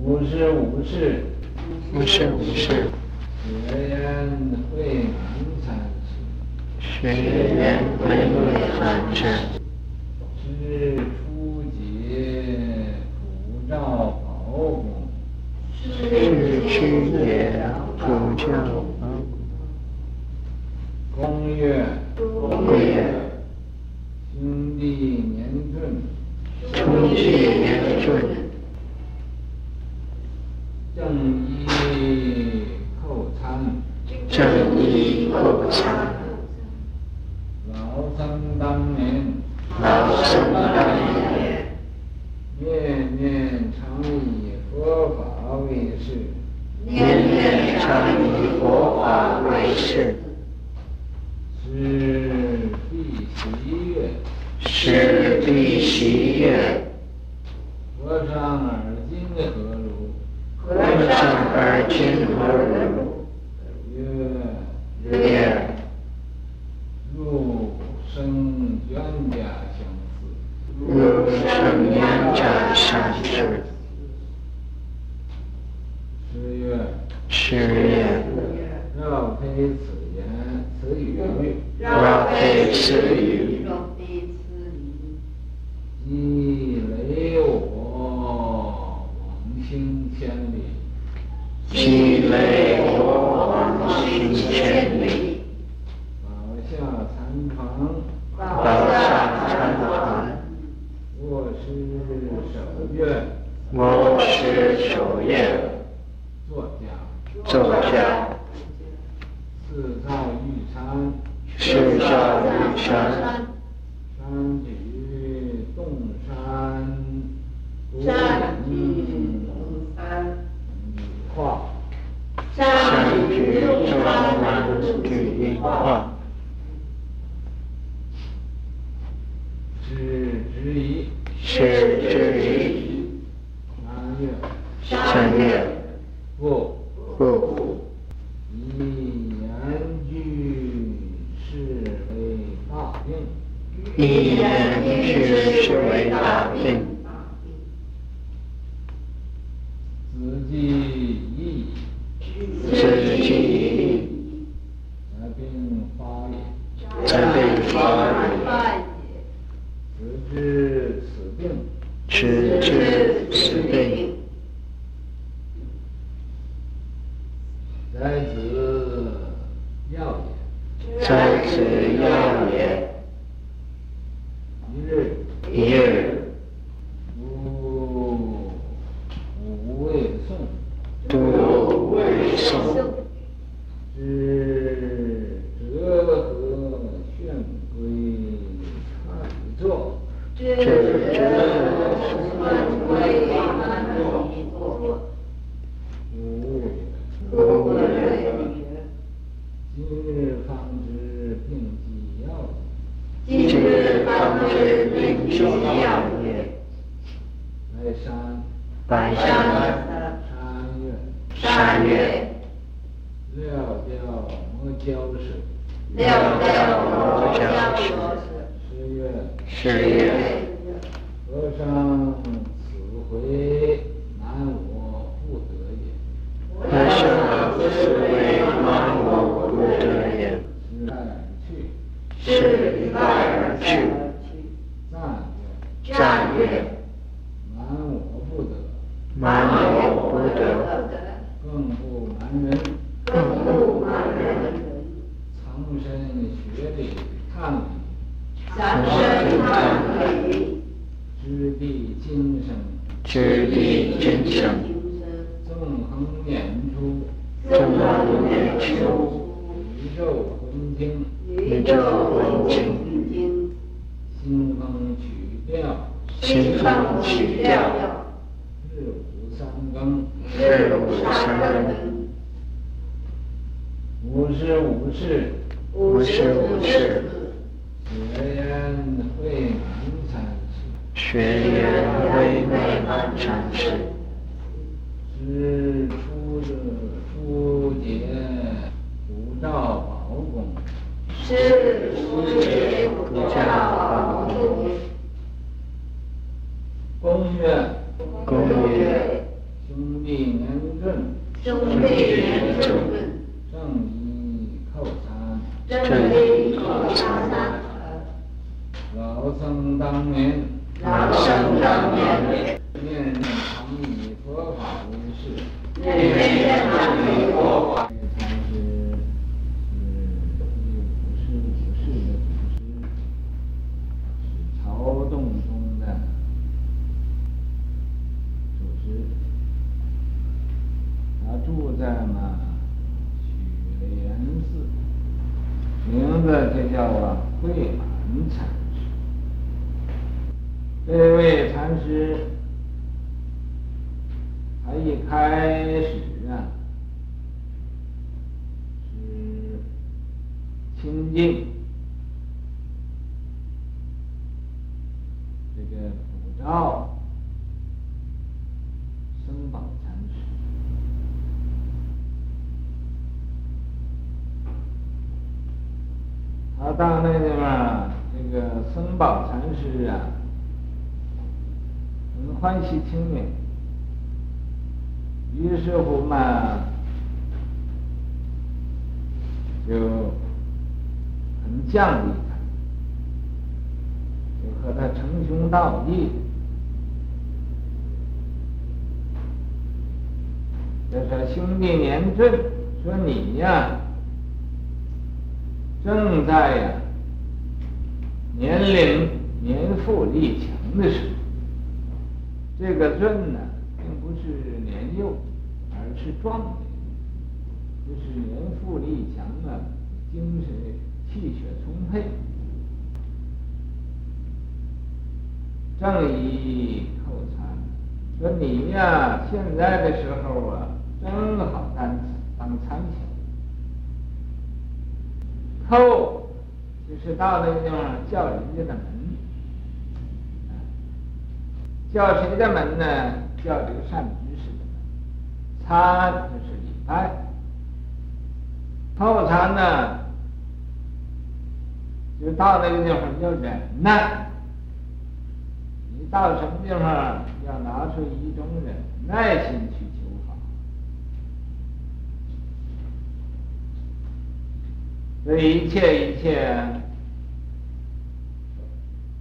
无事无事，不是无事，学员会名三，学员会名感世，是初级普照保姆，是初级普照保公月，公，兄弟年春，兄弟年春。我闭上眼，就想。你也一直是为大病。十月十月。宝公。是夫公。曰。公曰。兄弟言重。兄弟言重。他到那地方，这个僧宝禅师啊，很欢喜亲命，于是乎嘛，就。很降礼他，就和他称兄道弟，就说兄弟年俊，说你呀，正在呀年龄年富力强的时候，这个俊呢，并不是年幼，而是壮年，就是年富力强啊，精神。气血充沛，正一叩参，说你呀，现在的时候啊，正好当当参前。叩就是到那个地方叫人家的门，叫谁的门呢？叫这个善知识的门。参就是礼拜，叩参呢？就到那个地方要忍耐，你到什么地方要拿出一种忍耐心去求法，所以一切一切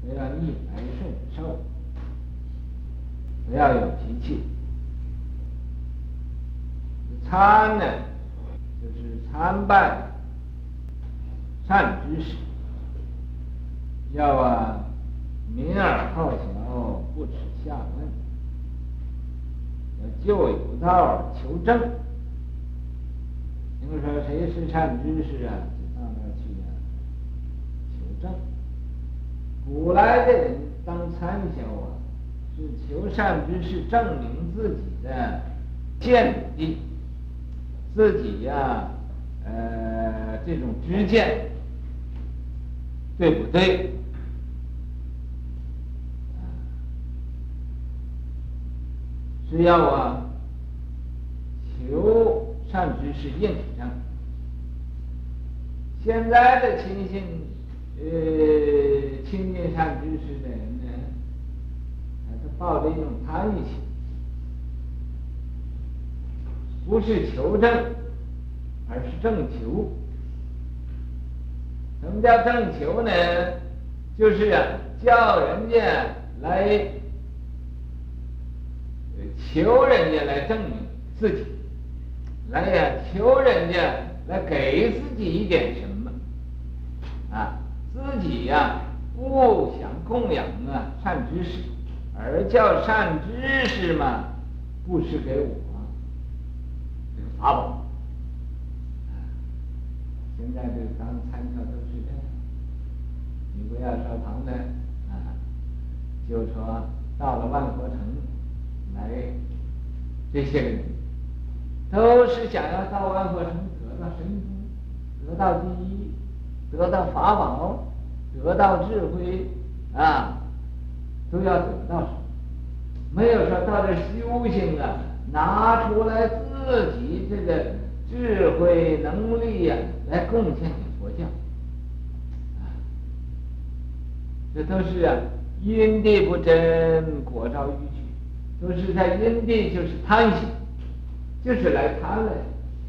都要逆来顺受，不要有脾气。参呢，就是参拜善知识。要啊，敏而好学，不耻下问，要就有道求证。你们说谁是善知识啊？就到那去啊，求证。古来的人当参学啊，是求善知识证明自己的见地，自己呀、啊，呃，这种知见。对不对？是要啊，求善知识印证。现在的亲信，呃，亲近善知识的人呢，他抱着一种贪欲心，不是求证，而是证求。什么叫证求呢？就是啊，叫人家来求人家来证明自己，来呀，求人家来给自己一点什么啊？自己呀，不想供养啊善知识，而叫善知识嘛，布施给我这个法宝。现在这个当参教都是这样，你不要说旁的啊，就说到了万佛城来，这些人都是想要到万佛城得到神通，得到第一，得到法宝，得到智慧啊，都要得到什么？没有说到这修行啊，拿出来自己这个智慧能力呀、啊。来贡献给佛教，这都是啊，因地不真，果招逾矩，都是在因地，就是贪心，就是来贪的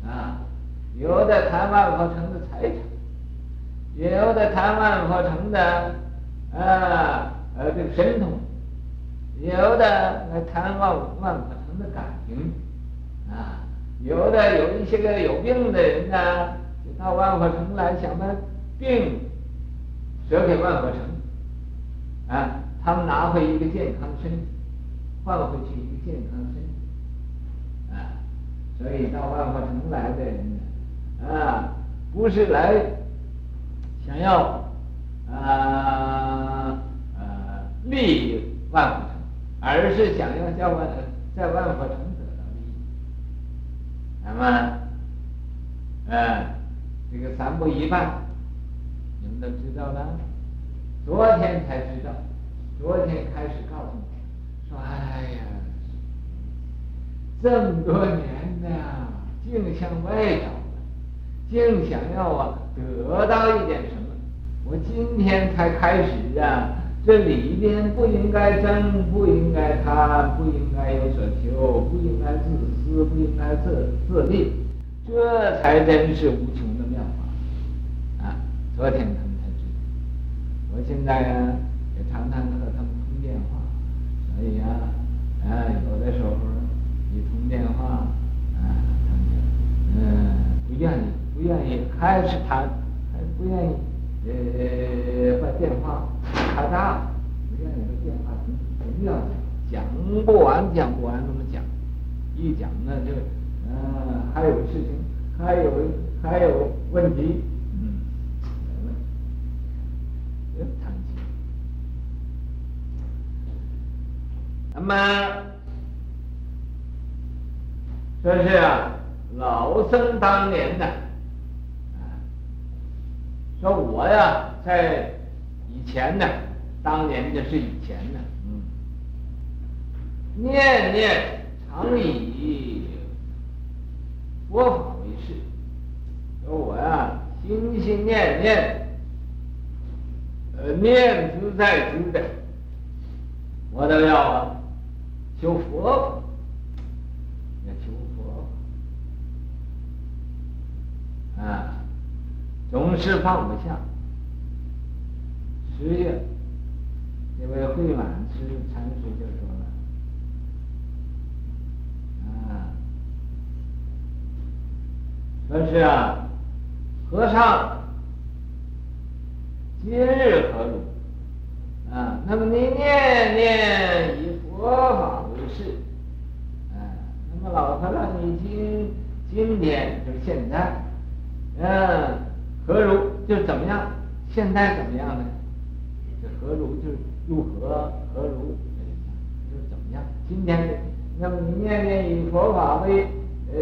啊。有的贪万佛城的财产，有的谈万佛城的啊呃这个神通，有的来谈万万佛城的感情啊，有的有一些个有病的人呢，到万佛城来想把病舍给万佛城啊，他们拿回一个健康身体。换回去一个健康身体，啊，所以到万佛城来的人呢，啊，不是来想要啊呃利益万佛城，而是想要叫万在万佛城得到利益。那么，啊，这个三不一半，你们都知道了，昨天才知道，昨天开始告诉你。说哎呀，这么多年呢，净向外找，净想要啊得到一点什。我今天才开始啊，这里边不应该争，不应该贪，不应该有所求，不应该自私，不应该自自利，这才真是无穷的妙法啊！昨天他们才知道，我现在啊也常常和他们通电话。所以呀，啊，有的时候一通电话，啊，他们就嗯，不愿意，不愿意，还是他，还不愿意，呃，把电话开大，不愿意把电话总要讲，讲不完，讲不完那么讲，一讲呢就，嗯，还有事情，还有还有问题，嗯，没问题，谈。那么，说是啊，老僧当年呢，说我呀，在以前呢，当年就是以前呢，嗯，念念常以佛法为事，说我呀，心心念念，呃，念兹在兹的，我都要啊。修佛。法，要修佛。法啊，总是放不下。十月，这位慧满师禅师就说了啊，说是啊，和尚今日何如？啊，那么你念念以佛法。是，嗯，那么老和尚，你今今天就是现在，嗯，何如就怎么样？现在怎么样呢？这何如就是如何？何如就是怎么样？今天，那么你念念以佛法为呃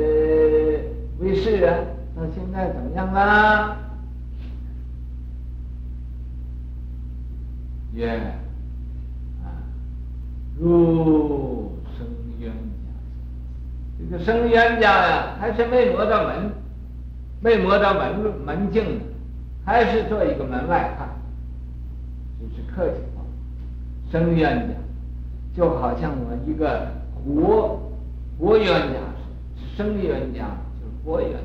为事啊，那现在怎么样啊？耶、yeah，啊，如。这个生冤家呀，还是没摸到门，没摸到门门径，还是做一个门外汉，只是客气话。生冤家，就好像我一个活活冤家似的，生冤家就是活冤家，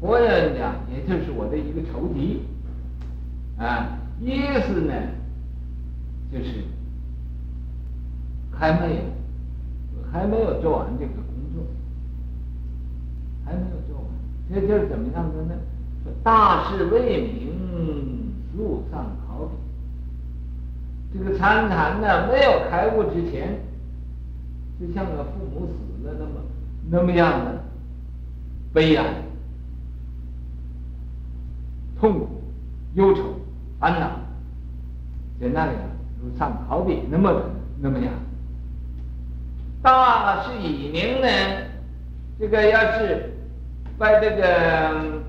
活冤家也就是我的一个仇敌，啊，意思呢，就是还没有。还没有做完这个工作，还没有做，这就是怎么样的呢？说大事未明，路上考妣。这个参禅呢，没有开悟之前，就像个父母死了那么那么样的悲哀、痛苦、忧愁、烦恼，在那里啊，如上考妣那么的那么样。大事已明呢，这个要是把这个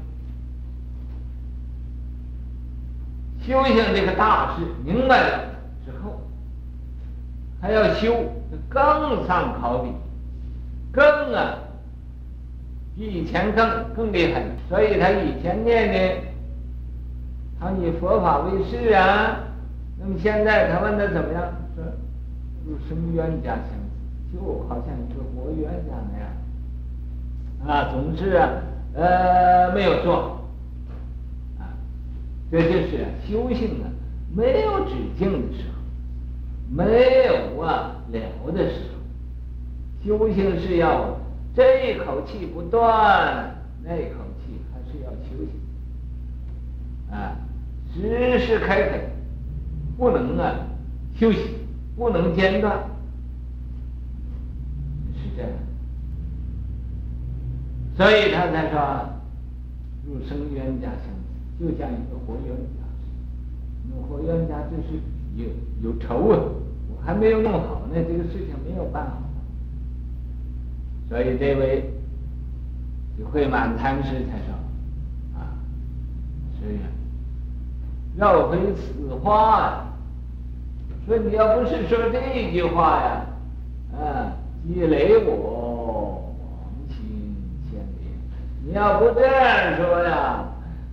修行这个大事明白了之后，还要修，更上考比，更啊，比以前更更厉害。所以他以前念的，他以佛法为师啊。那么现在他问他怎么样？说入生冤家相。就好像一个活冤家那样，啊，总是啊，呃，没有做，啊，这就是修行啊，没有止境的时候，没有啊了的时候，修行是要这口气不断，那口气还是要修行，啊，时时刻刻不能啊休息，不能间断。是这样，所以他才说入生冤家相，就像一个活冤家似的。那活冤家就是有有仇啊，我还没有弄好呢，这个事情没有办好。所以这位慧满禅师才说啊，是呀，绕回此话呀，说你要不是说这句话呀，啊。积累我，你要不这样说呀，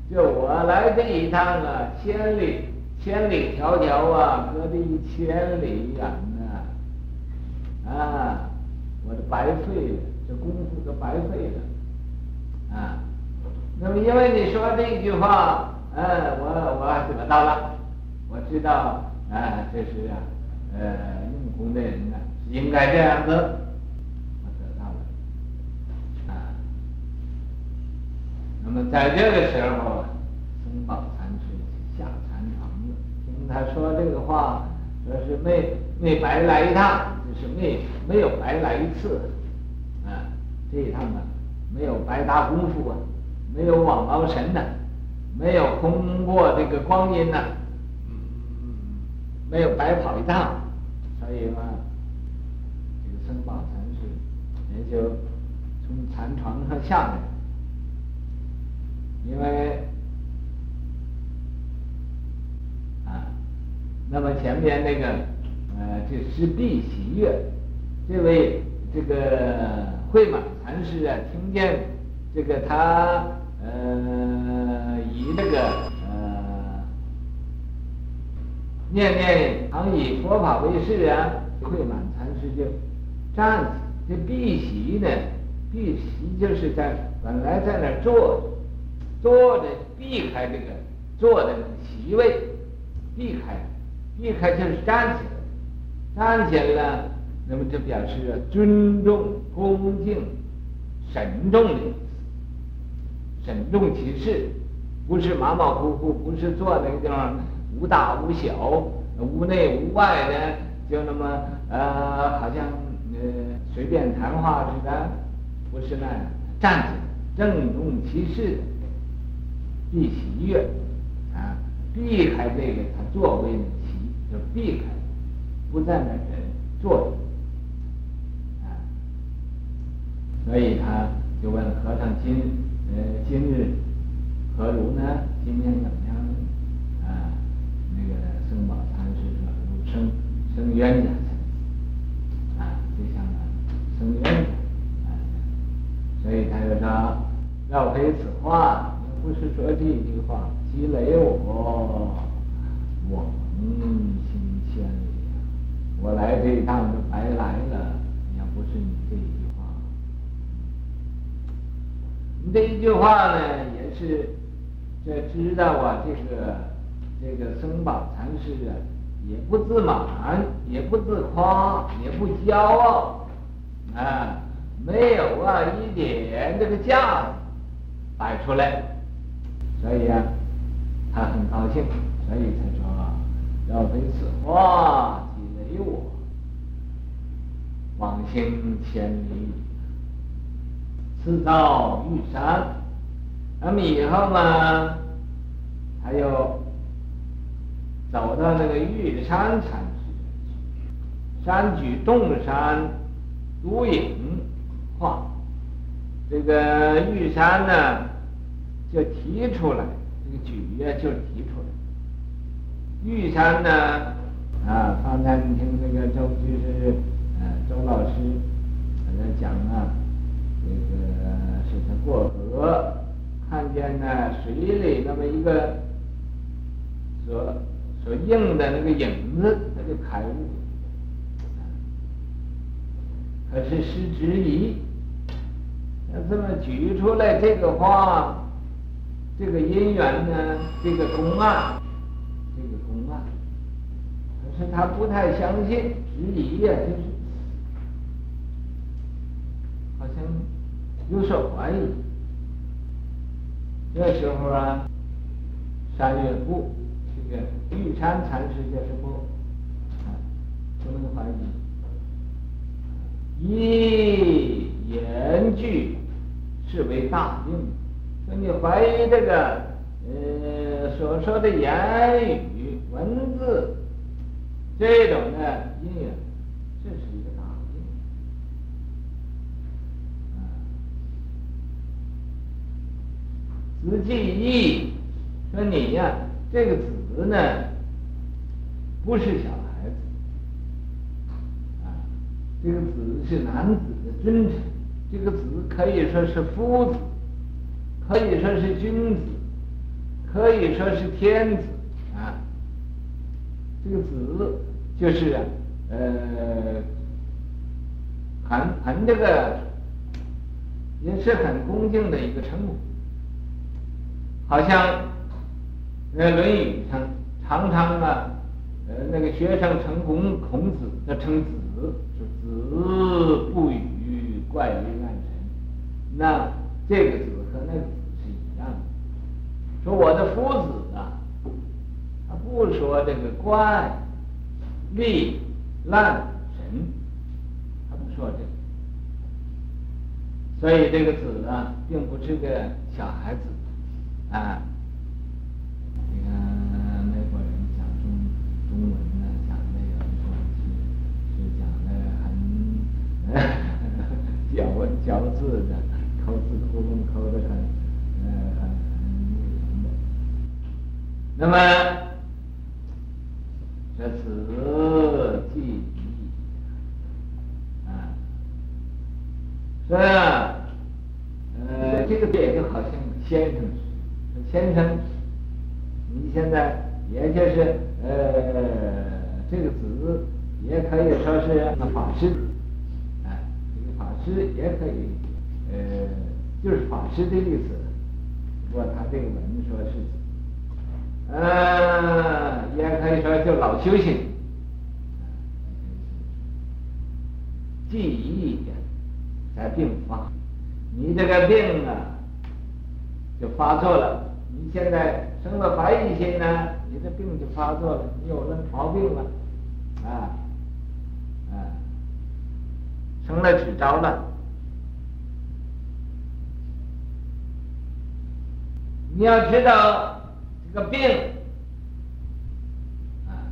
就我来这一趟啊，千里千里迢迢啊，隔着一千里远呐，啊，我这白费了，这功夫都白费了，啊，那么因为你说这句话，嗯，我我得到了，我知道啊，这是啊，呃，用功的人呢，应该这样子。那么在这个时候啊，僧宝禅师下禅床了，听他说这个话，说是没没白来一趟，就是没没有白来一次，啊，这一趟啊，没有白搭功夫啊，没有枉劳神呐，没有空过这个光阴呐，嗯，没有白跑一趟，所以嘛，这个僧宝禅师也就从禅床上下来。因为啊，那么前面那个呃，这是毕喜悦，这位这个慧满禅师啊，听见这个他呃以那个呃念念常以佛法为誓啊，慧满禅师就站起，这毕喜呢，毕喜就是在本来在那儿坐。坐的避开这个坐的席位，避开，避开就是站起来，站起来了，那么就表示尊重、恭敬、慎重的意思，慎重其事，不是马马虎虎，不是坐那个地方无大无小、无内无外的，就那么呃，好像呃随便谈话似的，不是那样，站起来，郑重其事。避喜悦啊，避开这个他座位的喜，就避开，不在那儿坐着啊。所以他就问和尚今呃今日何如呢？今天怎么样呢啊？那个僧宝禅师说入生生冤家啊，就像生冤家啊。所以他就说要回此话。不是说这句话，积累我往心千里！我来这一趟就白来了。要不是你这一句话，你这一句话呢，也是这知道啊，这个这个僧宝禅师啊，也不自满，也不自夸，也不骄傲啊，没有啊一点这个架子摆出来。所以、啊，他很高兴，所以才说要为此话积累我往行千里，次到玉山。那么以后嘛，他又走到那个玉山禅师，山举洞山独影画，这个玉山呢。就提出来，这个举呀，就提出来。玉山呢，啊，刚才你听那个周就是，呃，周老师在讲啊，这个是他过河，看见呢水里那么一个所所映的那个影子，他就开悟。可是失之矣。要这么举出来这个话，这个因缘呢，这个公案，这个公案，可是他不太相信，质疑呀，就是好像有所怀疑。这时候啊，三月部这个玉山禅师就是不，啊，不能怀疑，一言句。是为大病，你怀疑这个，呃，所说的言语文字，这种的因缘，这是一个大病。啊，子记忆，说你呀，这个子呢，不是小孩子，啊，这个子是男子的尊称。这个子可以说是夫子，可以说是君子，可以说是天子啊。这个子就是呃，很很这个，也是很恭敬的一个称呼。好像呃《论语》上常常啊，呃，那个学生称孔孔子，他称子，说子不语。怪于暗神，那这个子。说我的夫子啊，他不说这个官，吏、烂、神，他不说这个。所以这个子啊，并不是个小孩子啊。你看美国人讲中中文呢，讲那个是是讲的很。咬嚼字的，抠字窟窿抠的很，呃。那么这子记忆啊，是啊，呃，这个变就好像先生，先生，你现在也就是呃，这个子也可以说是那法师。啊，这个法师也可以，呃，就是法师的意思。不过他这个文说是，嗯，也可以说就老修行，记忆才病发。你这个病啊，就发作了。你现在生了怀疑心呢，你的病就发作了，你有了毛病了，啊。成了纸招了。你要知道个病。啊，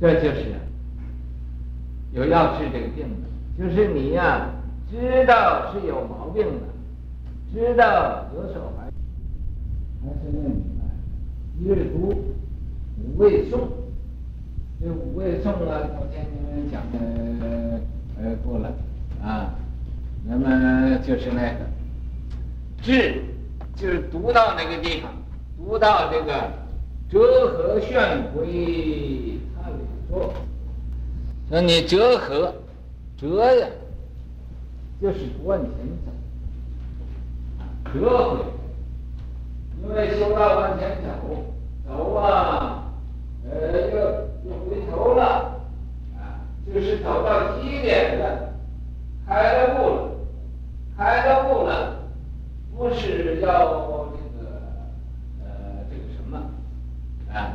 这就是有要治这个病的，就是你呀、知道是有毛病的，知道有所怀疑，还是那什么，一日读五味颂，这五味颂啊，昨天你们讲的。呃，过了啊，那么就是那个治，就是读到那个地方，读到这个折合旋回他里说，说你折合折呀，就是不往前走，啊，折回，因为修道往前走，走啊，呃，又又回头了。就是走到极点了，开了悟了，开了悟了，不是要这个呃这个什么啊？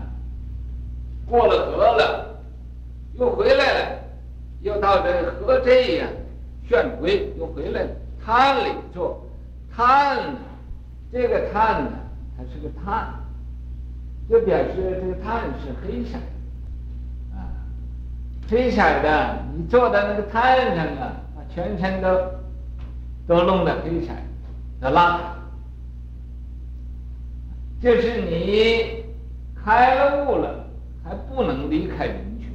过了河了，又回来了，又到这河这样旋回，又回来了，滩里坐，滩，这个滩呢，它是个滩，就表示这个滩是黑色的啊。黑色的，你坐在那个滩上啊，全身都都弄得黑色的邋遢，就是你开了悟了，还不能离开人群，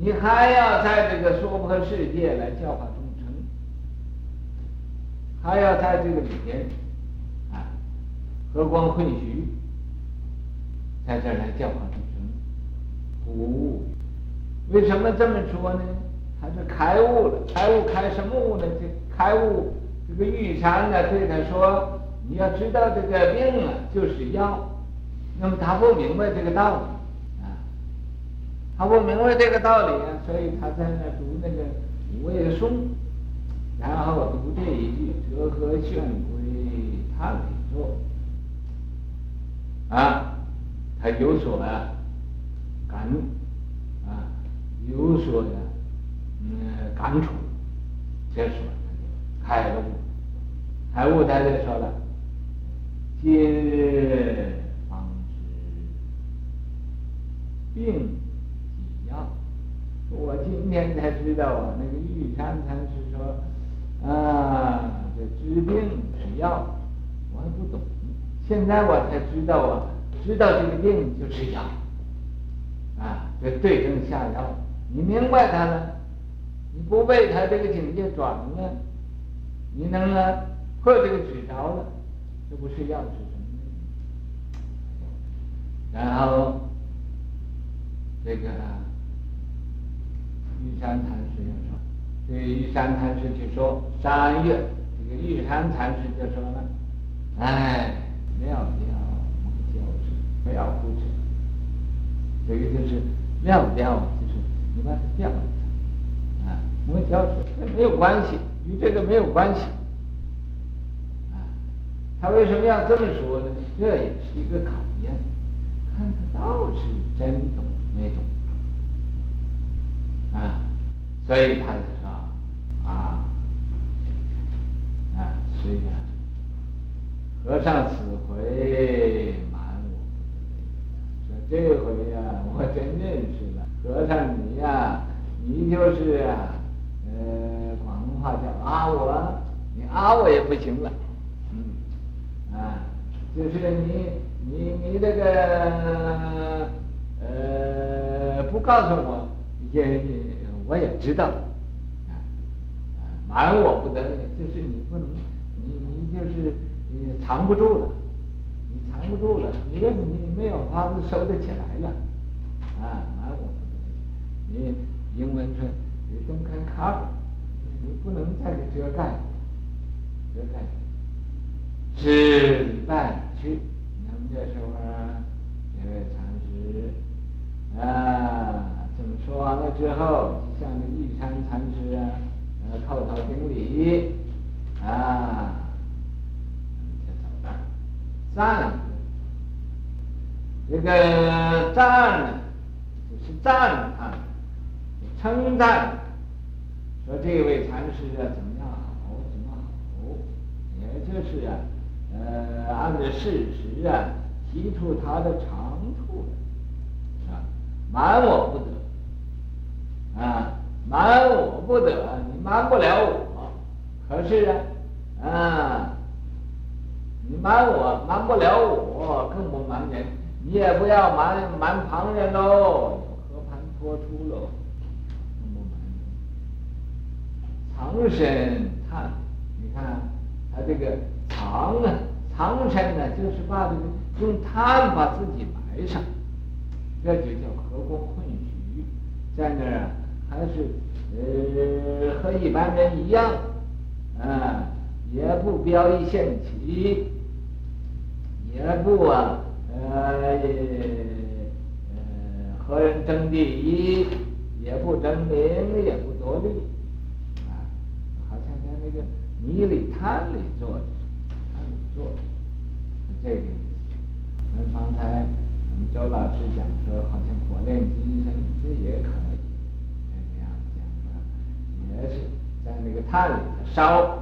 你还要在这个娑婆世界来教化众生，还要在这个里边啊，和光混煦，在这儿来教化众生，不。为什么这么说呢？他是开悟了，开悟开什么悟呢？这开悟，这个玉山呢对他说：“你要知道这个病啊，就是药。”那么他不明白这个道理啊，他不明白这个道理啊，所以他在那读那个五味颂，然后读这一句“折合劝归叹里作”，啊，他有所啊感悟啊，有所呀。嗯，感触，这说他就开悟，开悟他就说了，今方知病几药，我今天才知道啊，那个玉山禅师说，啊，这治病是药，我还不懂，现在我才知道啊，知道这个病就是药，啊，这对症下药，你明白他了。你不被他这个境界转了，你能啊破这个执着了，这不是药是什么？然后这个玉山禅师就说，这个玉山禅师就说三月，这个玉山禅师就说了，哎，妙妙莫教之，妙不知，这个就是妙妙，就是你把它掉了。我们教这没有关系，与这个没有关系。啊，他为什么要这么说呢？这也是一个考验，看他到底是真懂没懂。啊，所以他就说啊啊，所以啊，和尚此回瞒我，说这回呀、我真认识了，和尚你呀、你就是啊。呃，广东话叫啊我，你啊我也不行了，嗯，啊，就是你你你这个呃不告诉我，也我也知道，啊，瞒我不得，就是你不能，你你就是你藏不住了，你藏不住了，你你没有法子收得起来了，啊，瞒我不得，你英文说。你都看卡，你不能再给遮盖，遮盖，是礼拜去。那么这时候啊，这位禅师啊，怎么说完了之后，向那玉山禅师啊，呃，叩头顶礼啊，赞，这个赞呢，就是赞啊，称赞。说这位禅师啊，怎么样好？怎么好？也就是啊，呃，按照事实啊，提出他的长处，啊，瞒我不得，啊，瞒我不得，你瞒不了我。可是啊，啊，你瞒我，瞒不了我，更不瞒人，你也不要瞒瞒旁人喽，和盘托出喽。不瞒人藏身叹，你看他这个藏啊，藏身呢，就是把这个用叹把自己埋上，这就叫和光困局，在那儿啊，还是呃和一般人一样，啊，也不标一线旗，也不啊呃呃和人争第一，也不争名，也不夺利。啊，好像在那个泥里滩里坐着，滩里坐着，这个意思。那刚才我们周老师讲说，好像火炼金身，这也可能，也是在那个炭里头烧，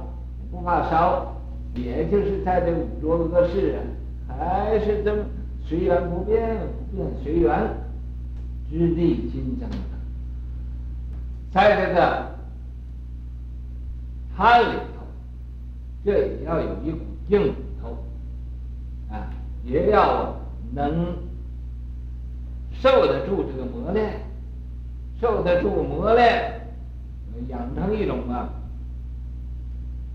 不怕烧，也就是在这五浊恶世啊，还是这么随缘不变，不变随缘，直地金刚，在这个。炭里头，这也要有一股硬骨头，啊，也要能受得住这个磨练，受得住磨练，养成一种啊，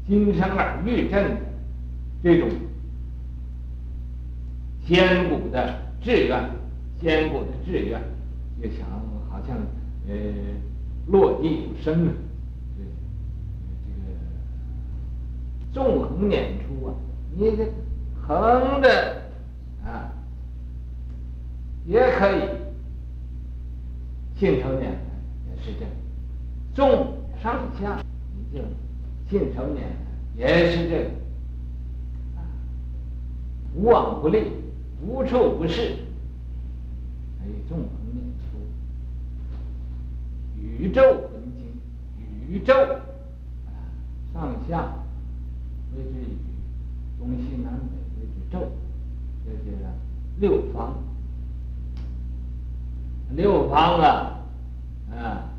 金生耳玉振这种坚固的志愿，坚固的志愿，就想好像呃落地有声啊，这个纵横演出啊，你这横着啊也可以，信手拈来也是这样，众上下你就信手拈来也是这个，无往不利，无处不是，可以纵横演出。宇宙，宇宙，上下为之宇，东西南北为之宙，这就是六方。六方啊，啊，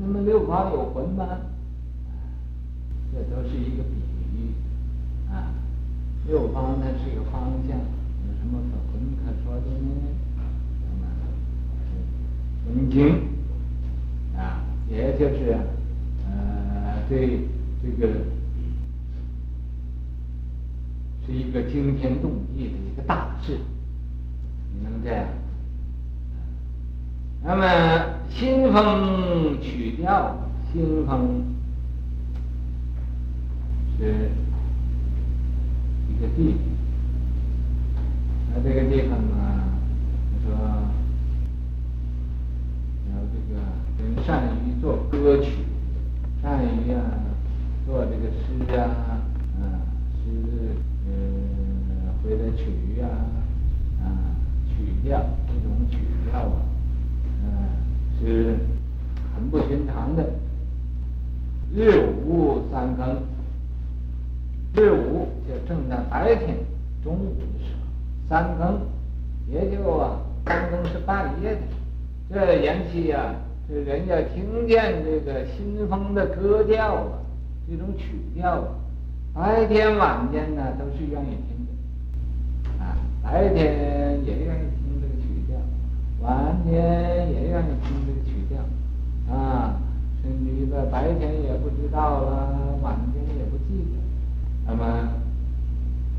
那么六方有魂吗？这都是一个比喻啊。六方它是个方向，有什么可魂可说的呢？分经。啊，也就是，呃，对这个是一个惊天动地的一个大事，你能这样？那么新风曲调，新风是一个地方，那这个地方呢，你说有这个。人善于做歌曲，善于啊做这个诗啊，啊诗嗯或者曲啊，啊曲调这种曲调啊，是很不寻常的。日午三更，日午就正在白天，中午的时候，三更也就啊三更是半夜的时候，这言其呀。这人家听见这个新风的歌调啊，这种曲调啊，白天晚间呢都是愿意听的，啊，白天也愿意听，晚间也愿意听这个曲调，啊，甚至于在白天也不知道了，晚间也不记得，那么，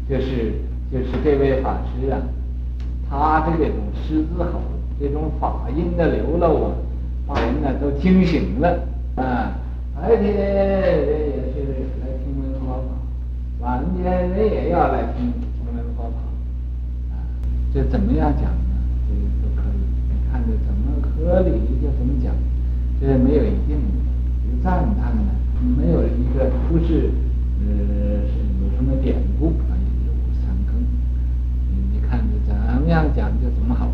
就是就是这位法师啊，他的这种狮子吼，这种法音的流露啊。把人呢都惊醒了啊！白天人也是来听闻佛法，晚间人也要来听听闻佛法啊！这怎么样讲？看着怎么合理就怎么讲，这没有一定的，有赞叹的，没有一个不是呃是有什么典故啊？有三更，你看着怎么样讲就怎么好。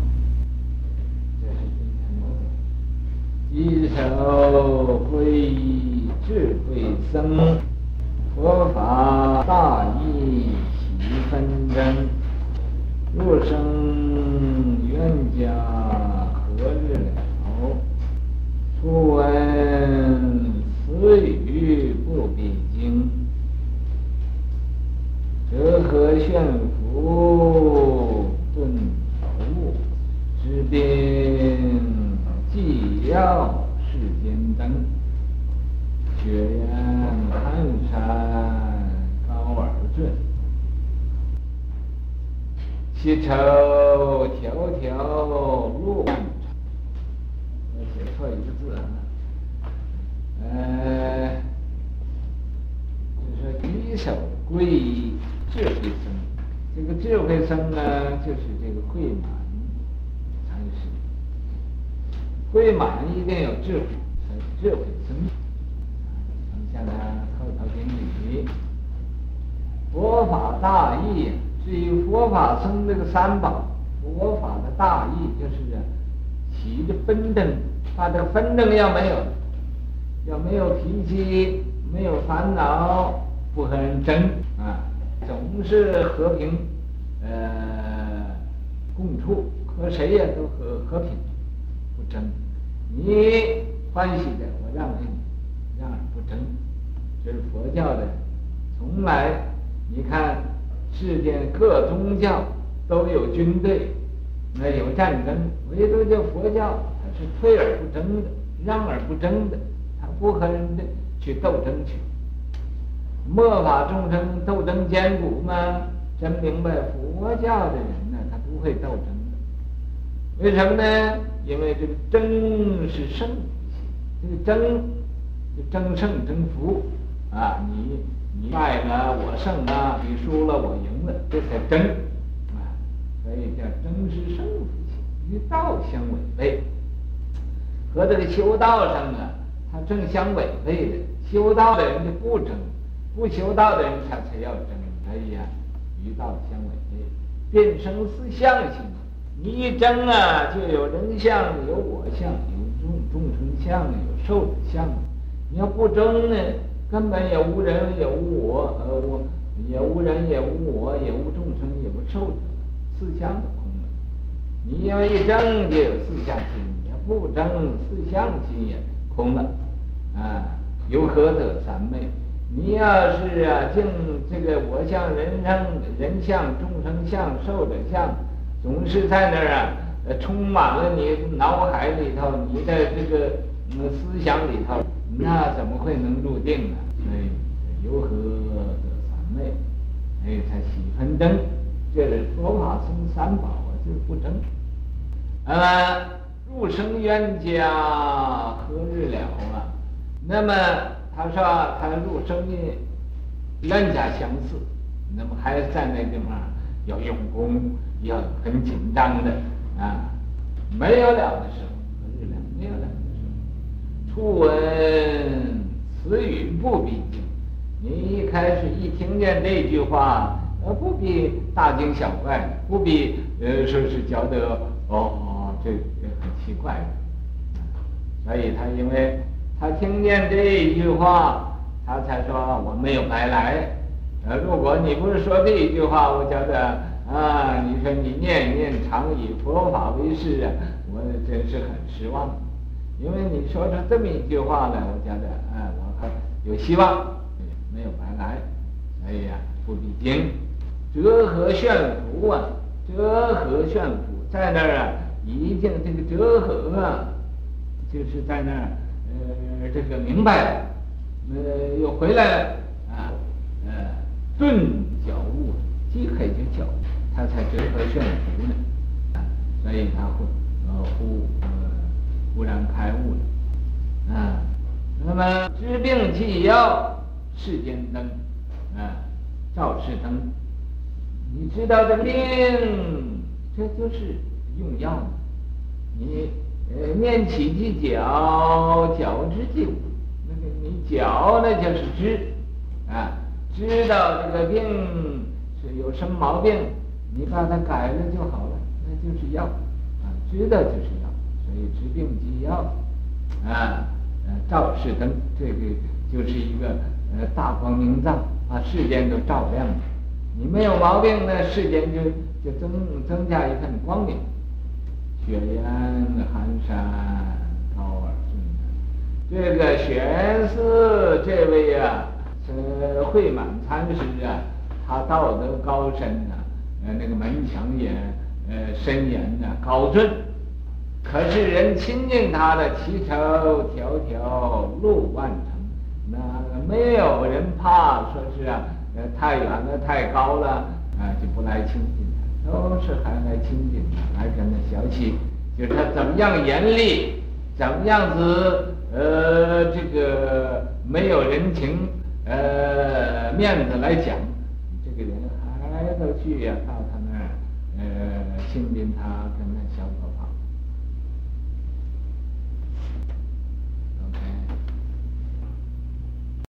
稽首皈依智慧僧，佛法大义喜纷争，入生冤家日了？初闻此语不必惊，折合旋拂顿朝暮，知边。既要世间灯，雪烟寒山高而峻，西愁迢迢路漫长。我写错一个字啊，呃，就是稽首皈依智慧僧，这个智慧僧呢，就是这个慧满禅师。慧满一定有智慧，生命，我们。向他透透经理。佛法大义，至于佛法僧这个三宝，佛法的大义就是啊，起的纷争，他的纷争要没有，要没有脾气，没有烦恼，不和人争啊，总是和平，呃，共处，和谁也都和和平。不争，你欢喜的，我让给你，让而不争，这是佛教的。从来，你看世间各宗教都有军队，那有战争，唯独这佛教，它是退而不争的，让而不争的，他不和人的去斗争去。末法众生斗争艰苦吗？真明白佛教的人呢，他不会斗争的。为什么呢？因为这个争是胜，这个争，争胜争福啊，你你败了我胜了，你输了我赢了，这才争啊，所以叫争是胜负，与道相违背，和这个修道上啊，它正相违背的。修道的人就不争，不修道的人他才要争，哎呀，与道相违背，变成四相性。你一争啊，就有人相，有我相，有众众生相，有寿者相。你要不争呢，根本也无人，也无我，呃，我也无人，也无我，也无众生，也无寿者，四相都空了。你要一争，就有四相心；你要不争，四相心也空了，啊。由何得三昧？你要是啊，净这个我相、人生、人相、众生相、寿者相，总是在那儿啊，呃，充满了你脑海里头，你的这个呃思想里头，那怎么会能入定呢？所以由何得三昧？哎，才喜纷争。这是佛法僧三宝啊，就是不争。呃，入生冤家何日了啊？那么他说他入生的冤家相似，那么还在那地方要用功，要很紧张的啊，没有了的时候，没有了？没有了的时候，初闻此语不必惊。你一开始一听见这句话，呃，不必大惊小怪，不必呃说是觉得哦，这这很奇怪的，所以他因为。他听见这一句话，他才说我没有白来。呃，如果你不是说这一句话，我觉得啊，你说你念念常以佛法为师啊，我真是很失望。因为你说出这么一句话来，我觉得啊，我还有希望，没有白来。哎呀，不必惊，折合炫福啊，折合炫福在那儿啊，一定这个折合啊，就是在那儿。呃，这个明白了，呃，又回来了啊，呃，顿觉悟，即刻就觉悟，他才折合旋伏呢，啊，所以他忽呃忽呃忽然开悟了，啊，那么治病济药，世间灯，啊，照世灯，你知道这病，这就是用药，你。呃，念起即绞，绞之即悟。那个你绞那就是知，啊，知道这个病是有什么毛病，你把它改了就好了，那就是药，啊，知道就是药，所以治病即药，啊，呃，照世灯，这个就是一个呃大光明藏，把世间都照亮了。你没有毛病，那世间就就增增加一份光明。雪岩寒山高尔尊，这个玄寺这位啊，是慧满禅师啊，他道德高深呐、呃，那个门墙也呃森严呐，高峻。可是人亲近他的，骑车迢迢路万程，那没有人怕说是啊，呃，太远了太高了啊，就不来亲近他。都是还来亲近他，来跟他学习，就是他怎么样严厉，怎么样子，呃，这个没有人情，呃，面子来讲，去呀、啊，到他那儿，呃，亲近他，